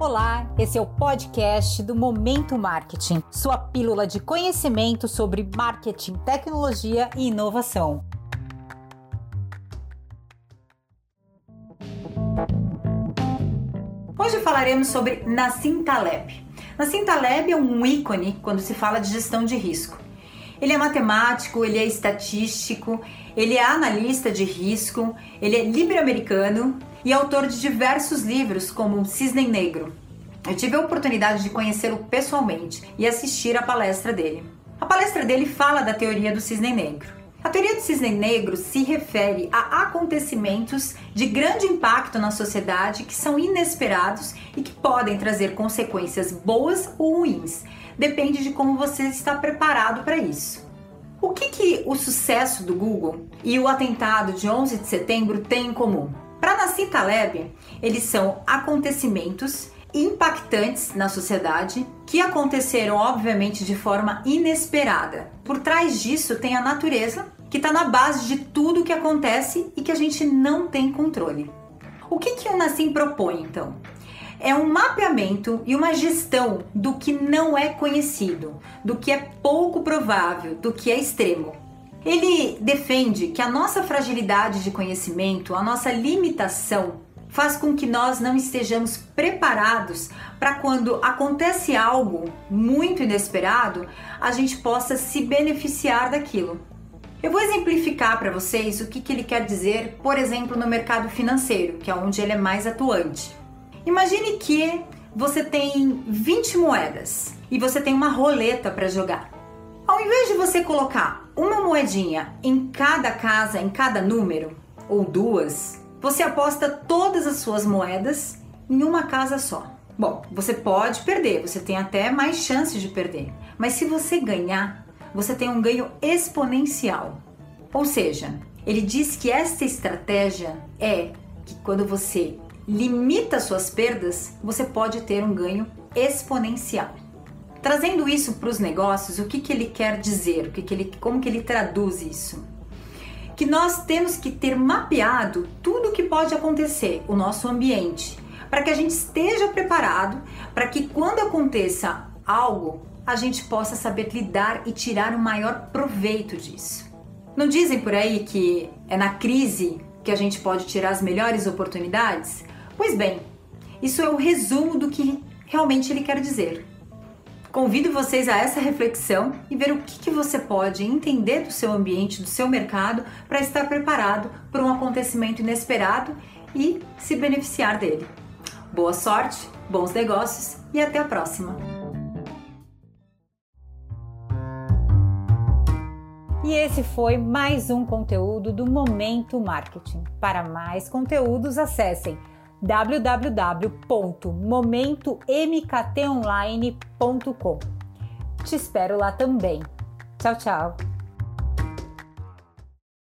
Olá, esse é o podcast do Momento Marketing, sua pílula de conhecimento sobre marketing, tecnologia e inovação. Hoje falaremos sobre Nassim Taleb. Nassim Taleb é um ícone quando se fala de gestão de risco. Ele é matemático, ele é estatístico, ele é analista de risco, ele é livre-americano e autor de diversos livros, como Cisne Negro. Eu tive a oportunidade de conhecê-lo pessoalmente e assistir a palestra dele. A palestra dele fala da teoria do cisne negro. A teoria do cisne negro se refere a acontecimentos de grande impacto na sociedade que são inesperados e que podem trazer consequências boas ou ruins. Depende de como você está preparado para isso. O que, que o sucesso do Google e o atentado de 11 de setembro têm em comum? Para Nassim Taleb, eles são acontecimentos impactantes na sociedade que aconteceram, obviamente, de forma inesperada. Por trás disso tem a natureza, que está na base de tudo que acontece e que a gente não tem controle. O que, que o Nassim propõe, então? É um mapeamento e uma gestão do que não é conhecido, do que é pouco provável, do que é extremo. Ele defende que a nossa fragilidade de conhecimento, a nossa limitação, faz com que nós não estejamos preparados para quando acontece algo muito inesperado, a gente possa se beneficiar daquilo. Eu vou exemplificar para vocês o que, que ele quer dizer, por exemplo, no mercado financeiro, que é onde ele é mais atuante. Imagine que você tem 20 moedas e você tem uma roleta para jogar. Ao invés de você colocar uma moedinha em cada casa, em cada número, ou duas, você aposta todas as suas moedas em uma casa só. Bom, você pode perder, você tem até mais chances de perder, mas se você ganhar, você tem um ganho exponencial. Ou seja, ele diz que esta estratégia é que quando você limita suas perdas, você pode ter um ganho exponencial. Trazendo isso para os negócios, o que, que ele quer dizer? O que, que ele, como que ele traduz isso? Que nós temos que ter mapeado tudo o que pode acontecer, o nosso ambiente, para que a gente esteja preparado para que quando aconteça algo, a gente possa saber lidar e tirar o maior proveito disso. Não dizem por aí que é na crise que a gente pode tirar as melhores oportunidades? Pois bem, isso é o resumo do que realmente ele quer dizer. Convido vocês a essa reflexão e ver o que, que você pode entender do seu ambiente, do seu mercado, para estar preparado para um acontecimento inesperado e se beneficiar dele. Boa sorte, bons negócios e até a próxima! E esse foi mais um conteúdo do Momento Marketing. Para mais conteúdos, acessem www.momentomktonline.com. Te espero lá também. Tchau, tchau.